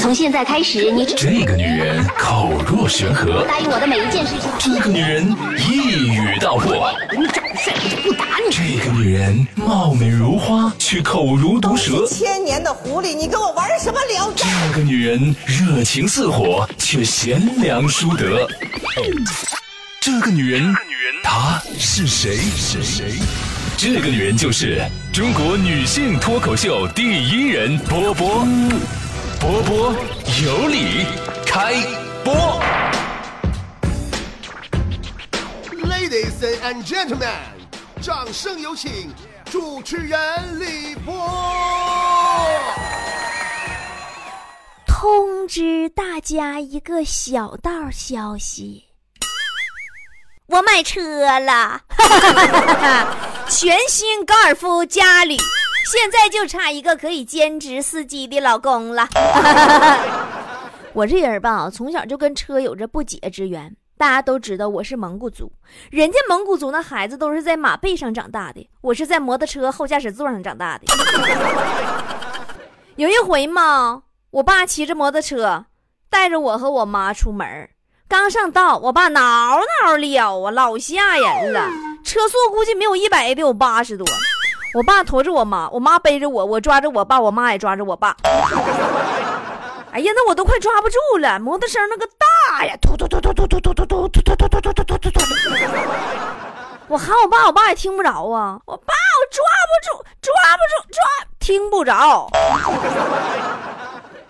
从现在开始，你这个女人口若悬河，答应我的每一件事情。这个女人一语道破，你长得帅，我就不打你。这个女人貌美如花，却口如毒蛇。千年的狐狸，你跟我玩什么聊斋？这个女人热情似火，却贤良淑德。这个女人，她是谁？是谁？这个女人就是中国女性脱口秀第一人波波。波波有理，开播。Ladies and gentlemen，掌声有请主持人李波。通知大家一个小道消息，我买车了，全新高尔夫嘉旅，现在就差一个可以兼职司机的老公了。我这人吧，从小就跟车有着不解之缘。大家都知道我是蒙古族，人家蒙古族那孩子都是在马背上长大的，我是在摩托车后驾驶座上长大的。有一回嘛，我爸骑着摩托车带着我和我妈出门，刚上道，我爸挠挠撩啊，老吓人了，车速估计没有一百，也得有八十多。我爸驮着我妈，我妈背着我，我抓着我爸，我妈也抓着我爸。哎呀，那我都快抓不住了，摩托声那个大呀，突突突突突突突突突突突突突突突突突。我喊我爸，我爸也听不着啊。我爸，我抓不住，抓不住，抓听不着。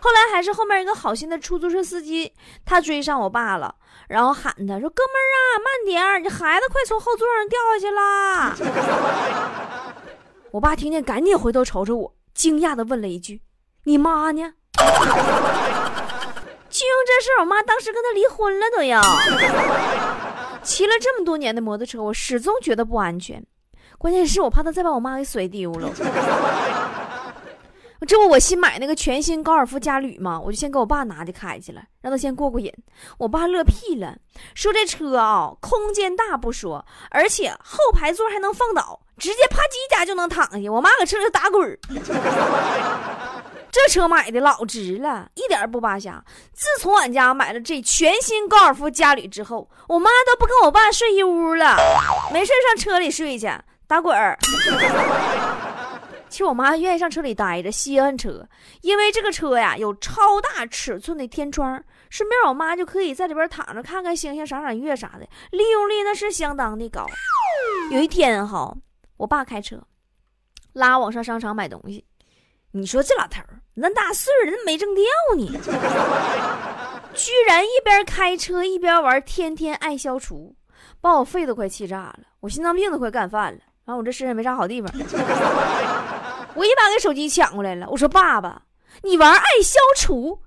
后来还是后面一个好心的出租车司机，他追上我爸了，然后喊他说：“哥们儿啊，慢点儿，你孩子快从后座上掉下去啦！”我爸听见，赶紧回头瞅瞅我，惊讶的问了一句：“你妈呢？” 就因为这事，我妈当时跟他离婚了都要。骑了这么多年的摩托车，我始终觉得不安全，关键是我怕他再把我妈给甩丢了。这不我新买那个全新高尔夫嘉旅吗，我就先给我爸拿去开去了，让他先过过瘾。我爸乐屁了，说这车啊、空间大不说，而且后排座还能放倒，直接啪叽一下就能躺下。我妈搁车里打滚儿。这车买的老值了，一点不扒瞎。自从俺家买了这全新高尔夫嘉旅之后，我妈都不跟我爸睡一屋了，没事上车里睡去打滚儿。其实我妈愿意上车里待着稀罕车，因为这个车呀有超大尺寸的天窗，顺便我妈就可以在里边躺着看看星星、赏赏月啥的，利用率那是相当的高。有一天哈，我爸开车拉我上商场买东西。你说这老头儿那大岁数，人没挣掉呢，居然一边开车一边玩天天爱消除，把我肺都快气炸了，我心脏病都快干犯了。然后我这身上没啥好地方，我一把给手机抢过来了。我说：“爸爸，你玩爱消除，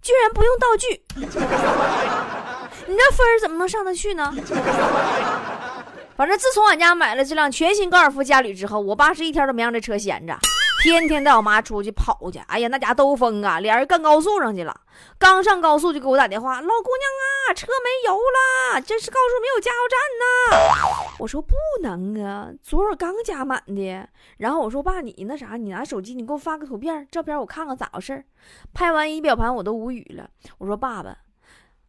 居然不用道具，你这分怎么能上得去呢？” 反正自从俺家买了这辆全新高尔夫嘉旅之后，我爸是一天都没让这车闲着。天天带我妈出去跑去，哎呀，那家兜风啊，俩人干高速上去了。刚上高速就给我打电话，老姑娘啊，车没油了，这是高速没有加油站呢。我说不能啊，昨儿刚加满的。然后我说爸，你那啥，你拿手机，你给我发个图片、照片，我看看咋回事拍完仪表盘我都无语了。我说爸爸，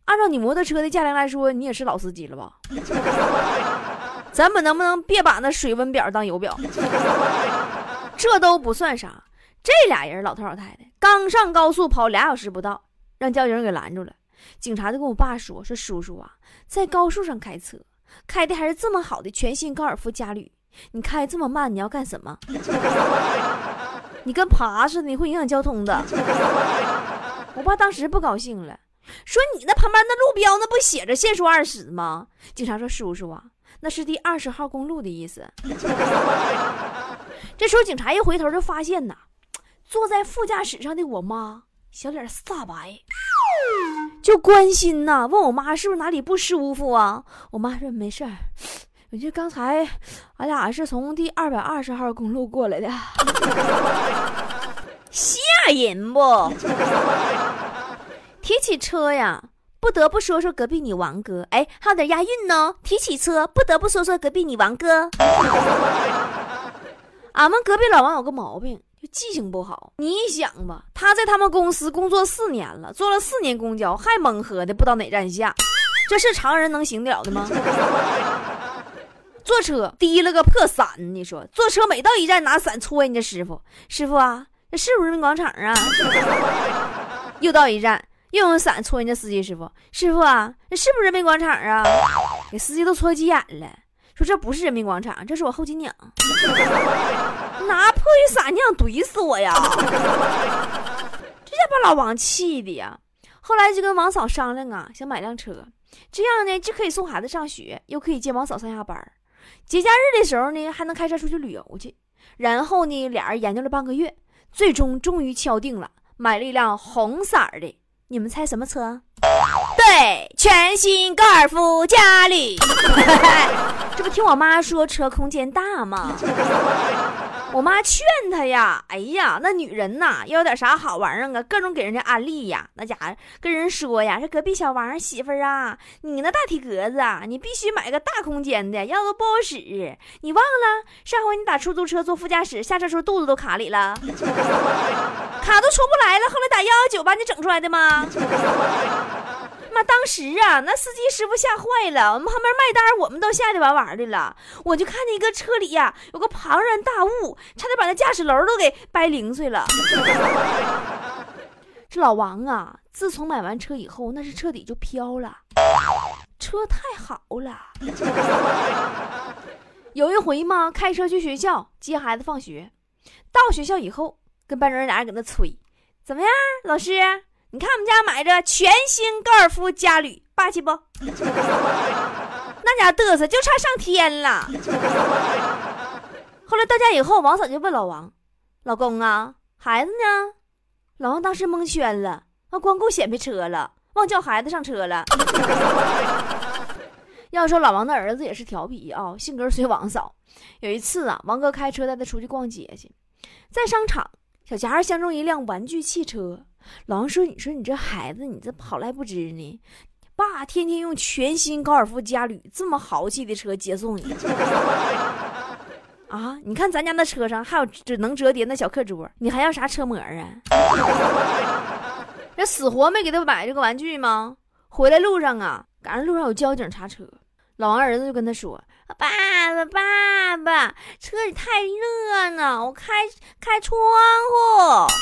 按照你摩托车的价量来说，你也是老司机了吧？咱们能不能别把那水温表当油表？这都不算啥，这俩人老头老太太刚上高速跑俩小时不到，让交警给拦住了。警察就跟我爸说：“说叔叔啊，在高速上开车，开的还是这么好的全新高尔夫嘉旅，你开这么慢，你要干什么？你跟爬似的，你会影响交通的。”我爸当时不高兴了，说：“你那旁边那路标那不写着限速二十吗？”警察说：“叔叔啊，那是第二十号公路的意思。”这时候，警察一回头就发现呐，坐在副驾驶上的我妈小脸煞白，就关心呐，问我妈是不是哪里不舒服啊？我妈说没事儿，我就刚才俺俩是从第二百二十号公路过来的，吓人不？提起车呀，不得不说说隔壁你王哥，哎，还有点押韵呢。提起车，不得不说说隔壁你王哥。俺们隔壁老王有个毛病，就记性不好。你想吧，他在他们公司工作四年了，坐了四年公交，还蒙喝的不知道哪站下，这是常人能行得了的吗？坐车提了个破伞，你说坐车每到一站拿伞戳人家师傅，师傅啊，这是不是人民广场啊？又到一站，又用伞戳人家司机师傅，师傅啊，这是不是人民广场啊？给司机都戳急眼了，说这不是人民广场，这是我后脊梁。拿破雨伞，你想怼死我呀？这下把老王气的呀！后来就跟王嫂商量啊，想买辆车，这样呢，既可以送孩子上学，又可以接王嫂上下班节假日的时候呢，还能开车出去旅游去。然后呢，俩人研究了半个月，最终终于敲定了，买了一辆红色的。你们猜什么车？对，全新高尔夫家里。这不听我妈说车空间大吗？我妈劝她呀，哎呀，那女人呐，要有点啥好玩意儿啊，各种给人家安利呀。那家伙跟人说呀，说隔壁小王媳妇儿啊，你那大体格子啊，你必须买个大空间的，要不不好使。你忘了上回你打出租车坐副驾驶，下车时候肚子都卡里了，卡都出不来了，后来打幺幺九把你整出来的吗？妈，当时啊，那司机师傅吓坏了，我们旁边卖单，我们都吓得完完的了。我就看见一个车里呀，有个庞然大物，差点把那驾驶楼都给掰零碎了。这老王啊，自从买完车以后，那是彻底就飘了，车太好了。有一回嘛，开车去学校接孩子放学，到学校以后，跟班主任俩人搁那吹，怎么样，老师？你看我们家买着全新高尔夫嘉旅，霸气不？那家嘚瑟就差上天了。后来到家以后，王嫂就问老王：“老公啊，孩子呢？”老王当时蒙圈了，啊，光顾显摆车了，忘叫孩子上车了。要说老王的儿子也是调皮啊，性格随王嫂。有一次啊，王哥开车带他出去逛街去，在商场，小家伙相中一辆玩具汽车。老王说：“你说你这孩子，你这好赖不知呢。爸天天用全新高尔夫嘉旅这么豪气的车接送你 啊！你看咱家那车上还有只能折叠那小课桌，你还要啥车模啊？这死活没给他买这个玩具吗？回来路上啊，赶上路上有交警查车，老王儿子就跟他说：‘爸爸，爸爸，车里太热呢，我开开窗户。’”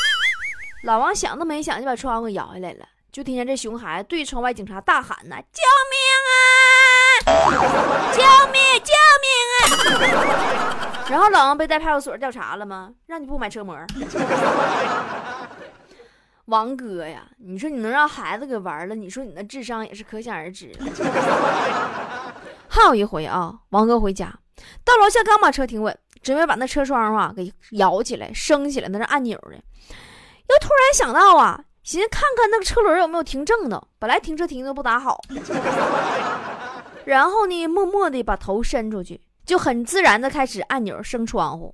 老王想都没想就把窗户给摇下来了，就听见这熊孩子对窗外警察大喊：“呐，救命啊！救命！救命啊！” 然后老王被带派出所调查了吗？让你不买车模。王哥呀，你说你能让孩子给玩了，你说你那智商也是可想而知。还有一回啊，王哥回家到楼下刚把车停稳，准备把那车窗啊给摇起来、升起来，那是按钮的。又突然想到啊，寻思看看那个车轮有没有停正的。本来停车停的不咋好，然后呢，默默的把头伸出去，就很自然的开始按钮升窗户。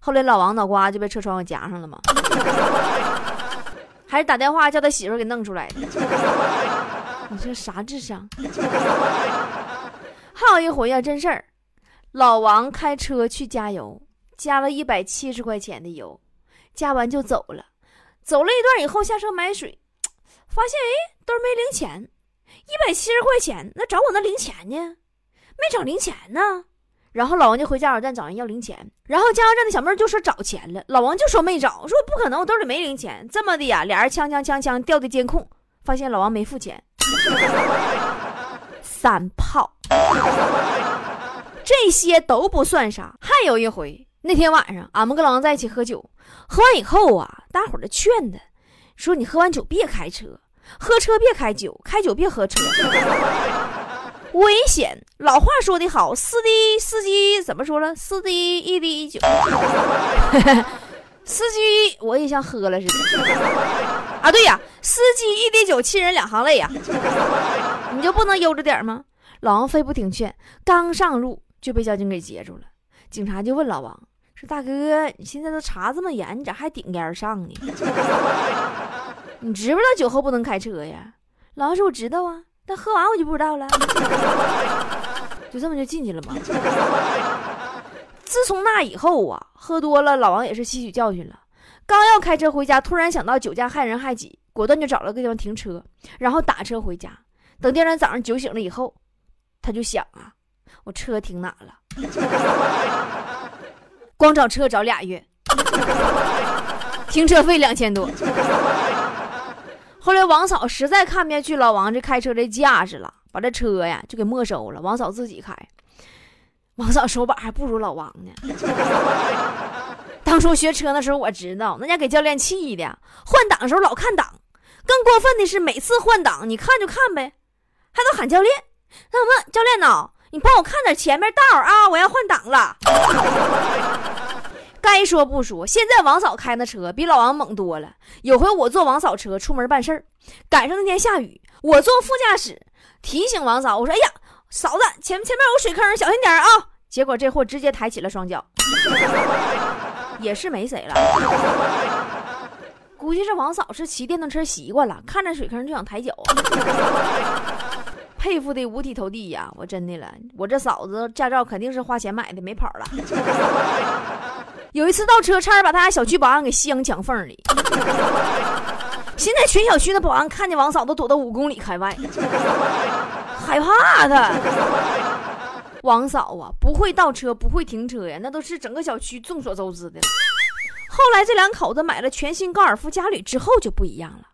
后来老王脑瓜就被车窗给夹上了嘛，还是打电话叫他媳妇给弄出来的。你说啥智商？还有一回啊，真事儿，老王开车去加油，加了一百七十块钱的油，加完就走了。走了一段以后，下车买水，发现哎，兜没零钱，一百七十块钱，那找我那零钱呢？没找零钱呢。然后老王就回加油站找人要零钱，然后加油站的小妹就说找钱了，老王就说没找，说不可能，我兜里没零钱。这么的呀，俩人枪枪枪枪调的监控，发现老王没付钱，三炮。这些都不算啥，还有一回。那天晚上，俺们跟老王在一起喝酒，喝完以后啊，大伙儿就劝他，说：“你喝完酒别开车，喝车别开酒，开酒别喝车，危险。”老话说得好，司机司机怎么说了？司机一滴酒，司机我也像喝了似的啊！对呀，司机一滴酒，亲人两行泪呀，你就不能悠着点吗？老王非不听劝，刚上路就被交警给截住了。警察就问老王。说大哥，你现在都查这么严，你咋还顶烟上呢？你知不知道酒后不能开车呀？老王说我知道啊，但喝完我就不知道了。就这么就进去了吗？自从那以后啊，喝多了，老王也是吸取教训了。刚要开车回家，突然想到酒驾害人害己，果断就找了个地方停车，然后打车回家。等第二天早上酒醒了以后，他就想啊，我车停哪了？光找车找俩月，停车费两千多。后来王嫂实在看不下去老王这开车这架势了，把这车呀就给没收了，王嫂自己开。王嫂手把还不如老王呢。当初学车的时候我知道，那家给教练气的，换挡的时候老看档。更过分的是，每次换挡你看就看呗，还都喊教练。那什么，教练呢？你帮我看点前面道啊，我要换挡了。该说不说，现在王嫂开的车比老王猛多了。有回我坐王嫂车出门办事儿，赶上那天下雨，我坐副驾驶，提醒王嫂，我说：“哎呀，嫂子，前前面有水坑，小心点啊！”结果这货直接抬起了双脚，也是没谁了。估计这王嫂是骑电动车习惯了，看着水坑就想抬脚。佩服的五体投地呀！我真的了，我这嫂子驾照肯定是花钱买的，没跑了。有一次倒车，差点把他家小区保安给镶墙缝里。现在全小区的保安看见王嫂都躲到五公里开外，害怕他。王嫂啊，不会倒车，不会停车呀，那都是整个小区众所周知的。后来这两口子买了全新高尔夫嘉旅之后就不一样了。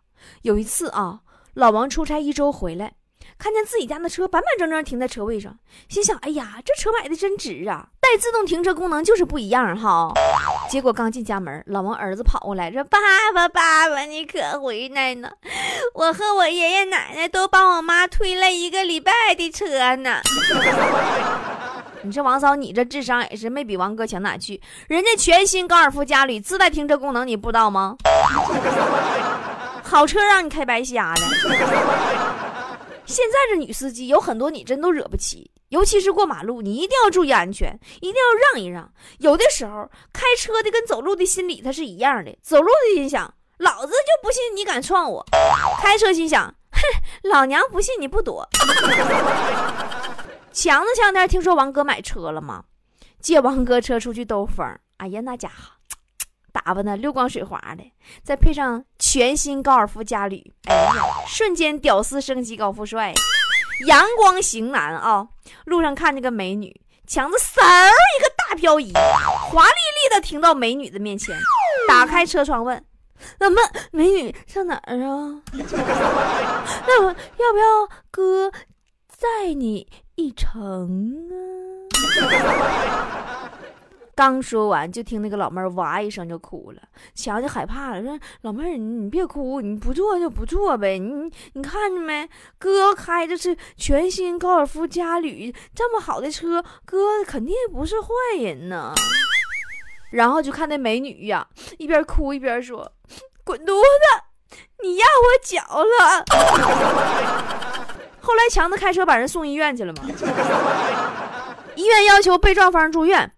有一次啊，老王出差一周回来。看见自己家的车板板正正停在车位上，心想：“哎呀，这车买的真值啊！带自动停车功能就是不一样哈。”结果刚进家门，老王儿子跑过来说：“爸爸，爸爸，你可回来呢？我和我爷爷奶奶都帮我妈推了一个礼拜的车呢。”你这王嫂，你这智商也是没比王哥强哪去？人家全新高尔夫嘉旅自带停车功能，你不知道吗？好车让你开白瞎了。现在这女司机有很多，你真都惹不起。尤其是过马路，你一定要注意安全，一定要让一让。有的时候开车的跟走路的心理它是一样的，走路的心想老子就不信你敢撞我，开车心想哼，老娘不信你不躲。强子前两天听说王哥买车了吗？借王哥车出去兜风，哎呀那家伙。打扮的溜光水滑的，再配上全新高尔夫嘉旅，哎呀，瞬间屌丝升级高富帅，阳光型男啊！路上看见个美女，强子嗖一个大漂移，华丽丽的停到美女的面前，打开车窗问：“那么美女上哪儿啊？那我要不要哥载你一程啊？”刚说完，就听那个老妹儿哇一声就哭了，强就害怕了，说：“老妹儿，你别哭，你不坐就不坐呗，你你看着没？哥开的是全新高尔夫嘉旅，这么好的车，哥肯定不是坏人呢。”然后就看那美女呀，一边哭一边说：“滚犊子，你压我脚了。”后来强子开车把人送医院去了嘛，医院要求被撞方住院。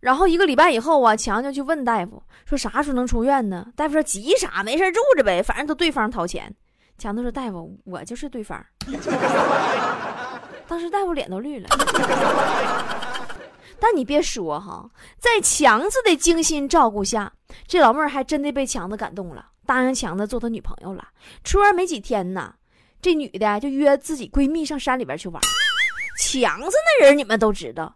然后一个礼拜以后啊，强就去问大夫说啥时候能出院呢？大夫说急啥，没事住着呗，反正都对方掏钱。强子说大夫，我就是对方。当时大夫脸都绿了。但你别说哈，在强子的精心照顾下，这老妹儿还真的被强子感动了，答应强子做他女朋友了。出院没几天呢，这女的就约自己闺蜜上山里边去玩。强子那人你们都知道。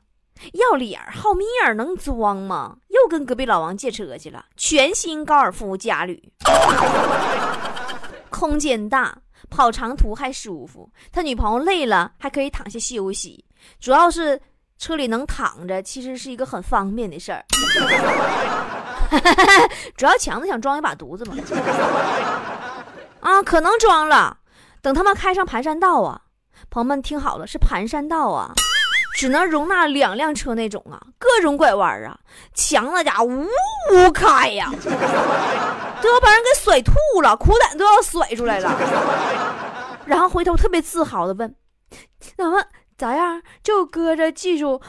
要脸好面儿，能装吗？又跟隔壁老王借车去了。全新高尔夫嘉旅，空间大，跑长途还舒服。他女朋友累了还可以躺下休息。主要是车里能躺着，其实是一个很方便的事儿。主要强子想装一把犊子嘛。啊，可能装了。等他们开上盘山道啊，朋友们听好了，是盘山道啊。只能容纳两辆车那种啊，各种拐弯啊，强那家伙呜呜开呀，都要把人给甩吐了，裤胆都要甩出来了。然后回头特别自豪的问：“怎么咋样？就哥这技术，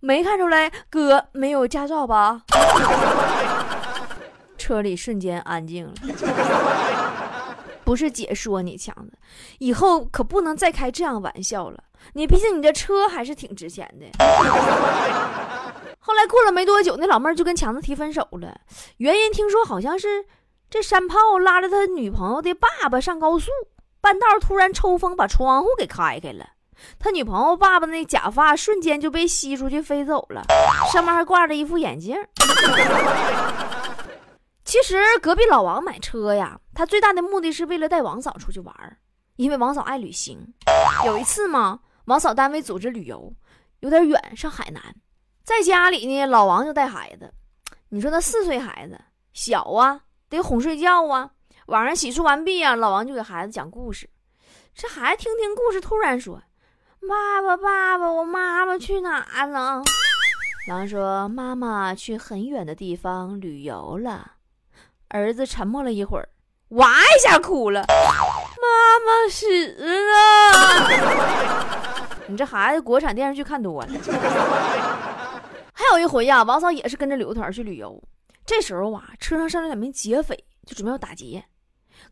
没看出来哥没有驾照吧？” 车里瞬间安静了。不是姐说你强子，以后可不能再开这样玩笑了。你毕竟你这车还是挺值钱的。后来过了没多久，那老妹儿就跟强子提分手了，原因听说好像是这山炮拉着他女朋友的爸爸上高速，半道突然抽风把窗户给开开了，他女朋友爸爸那假发瞬间就被吸出去飞走了，上面还挂着一副眼镜。其实隔壁老王买车呀，他最大的目的是为了带王嫂出去玩因为王嫂爱旅行。有一次嘛，王嫂单位组织旅游，有点远，上海南，在家里呢，老王就带孩子。你说那四岁孩子小啊，得哄睡觉啊。晚上洗漱完毕啊，老王就给孩子讲故事。这孩子听听故事，突然说：“爸爸，爸爸，我妈妈去哪了？”老王说：“妈妈去很远的地方旅游了。”儿子沉默了一会儿，哇一下哭了：“妈妈死了！”你这孩子国产电视剧看多了。还有一回呀，王嫂也是跟着旅游团去旅游，这时候啊，车上上来两名劫匪，就准备要打劫。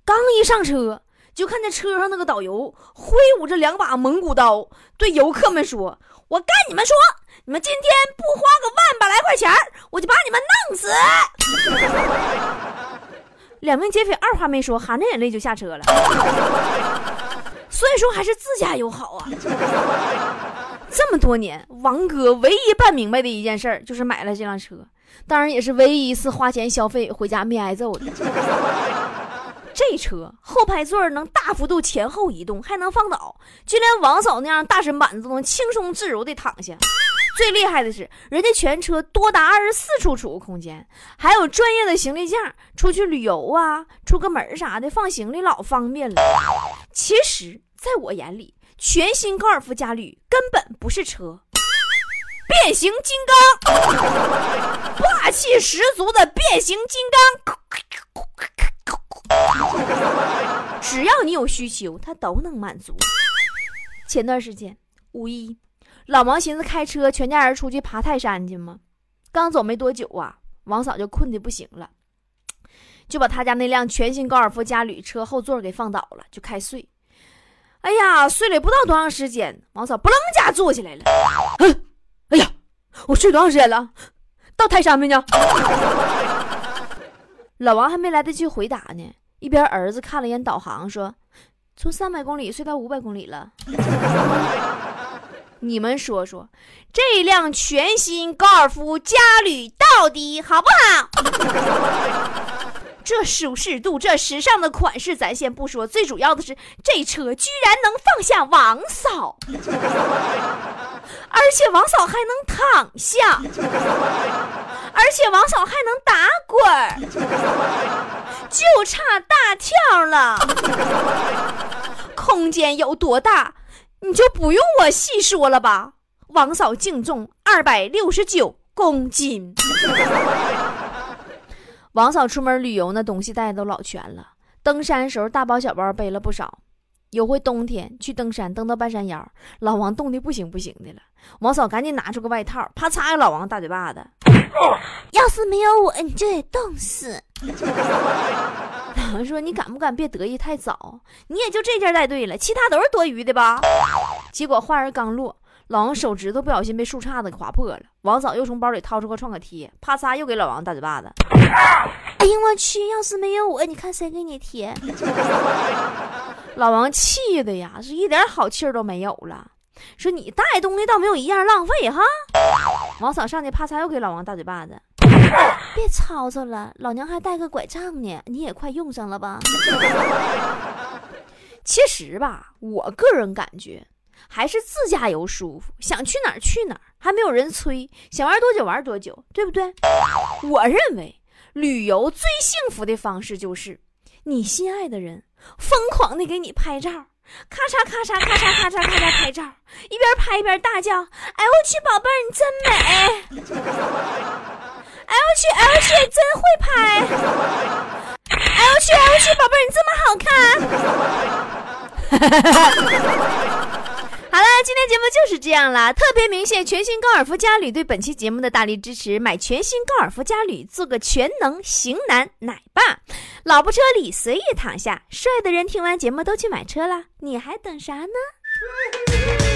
刚一上车，就看见车上那个导游挥舞着两把蒙古刀，对游客们说：“我跟你们说，你们今天不花个万把来块钱，我就把你们弄死。”两名劫匪二话没说，含着眼泪就下车了。所以说，还是自驾游好啊！这么多年，王哥唯一办明白的一件事就是买了这辆车，当然也是唯一一次花钱消费回家没挨揍的。这车后排座能大幅度前后移动，还能放倒，就连王嫂那样大身板子都能轻松自如地躺下。最厉害的是，人家全车多达二十四处储物空间，还有专业的行李架，出去旅游啊，出个门啥的放行李老方便了。其实，在我眼里，全新高尔夫嘉旅根本不是车，变形金刚，霸气十足的变形金刚。只要你有需求，它都能满足。前段时间五一。老王寻思开车全家人出去爬泰山去吗？刚走没多久啊，王嫂就困得不行了，就把他家那辆全新高尔夫嘉旅车后座给放倒了，就开睡。哎呀，睡了不到多长时间，王嫂不楞家坐起来了。嗯，哎呀，我睡多长时间了？到泰山没呢？老王还没来得及回答呢，一边儿子看了一眼导航，说：“从三百公里睡到五百公里了。”你们说说，这辆全新高尔夫嘉旅到底好不好？这舒适度，这时尚的款式，咱先不说，最主要的是这车居然能放下王嫂，而且王嫂还能躺下，而且王嫂还能打滚就差大跳了。空间有多大？你就不用我细说了吧，王嫂净重二百六十九公斤。王嫂出门旅游那东西带的都老全了，登山时候大包小包背了不少。有回冬天去登山，登到半山腰，老王冻得不行不行的了。王嫂赶紧拿出个外套，啪嚓给老王大嘴巴子。要是没有我，你就得冻死。老王说：“你敢不敢别得意太早？你也就这件带对了，其他都是多余的吧？”结果话儿刚落，老王手指头不小心被树杈子给划破了。王嫂又从包里掏出个创可贴，啪嚓又给老王大嘴巴子。哎呀我去！要是没有我，你看谁给你贴？老王气的呀，是一点好气儿都没有了。说你带东西倒没有一样浪费哈。王嫂上去啪嚓又给老王大嘴巴子。别吵吵了，老娘还带个拐杖呢，你也快用上了吧？其实吧，我个人感觉还是自驾游舒服，想去哪儿去哪儿，还没有人催，想玩多久玩多久，对不对？我认为旅游最幸福的方式就是你心爱的人疯狂的给你拍照，咔嚓咔嚓咔嚓咔嚓咔嚓拍照，一边拍一边大叫：“哎我去，宝贝儿你真美！”哎我去哎我去，真会拍哎我去哎我去，宝贝儿，你这么好看！好了，今天节目就是这样了。特别鸣谢全新高尔夫嘉旅对本期节目的大力支持，买全新高尔夫嘉旅，做个全能型男奶爸。老婆车里随意躺下，帅的人听完节目都去买车了，你还等啥呢？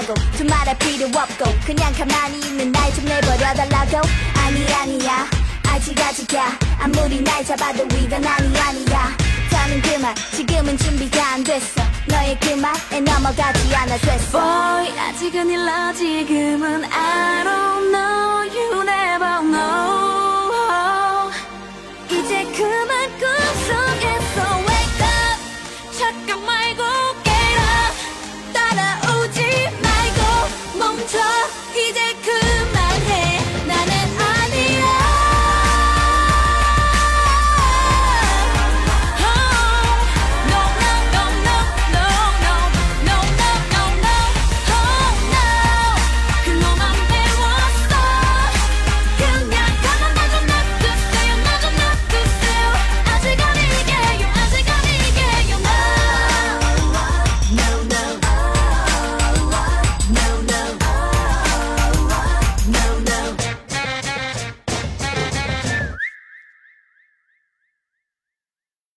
저렇다고 두말할 필요 없고 그냥 가만히 있는 날 좀 내버려 달라고. 아니 아니야. 아직 아직이야. 아무리 날 잡아도 이건 아니 아니야. 더는 그만 지금은 준비가 안 됐어. 너의 그 말에 넘어가지 않아 됐어. Boy 아직은 일러 지금은 I don't know. You never know. 이제 그만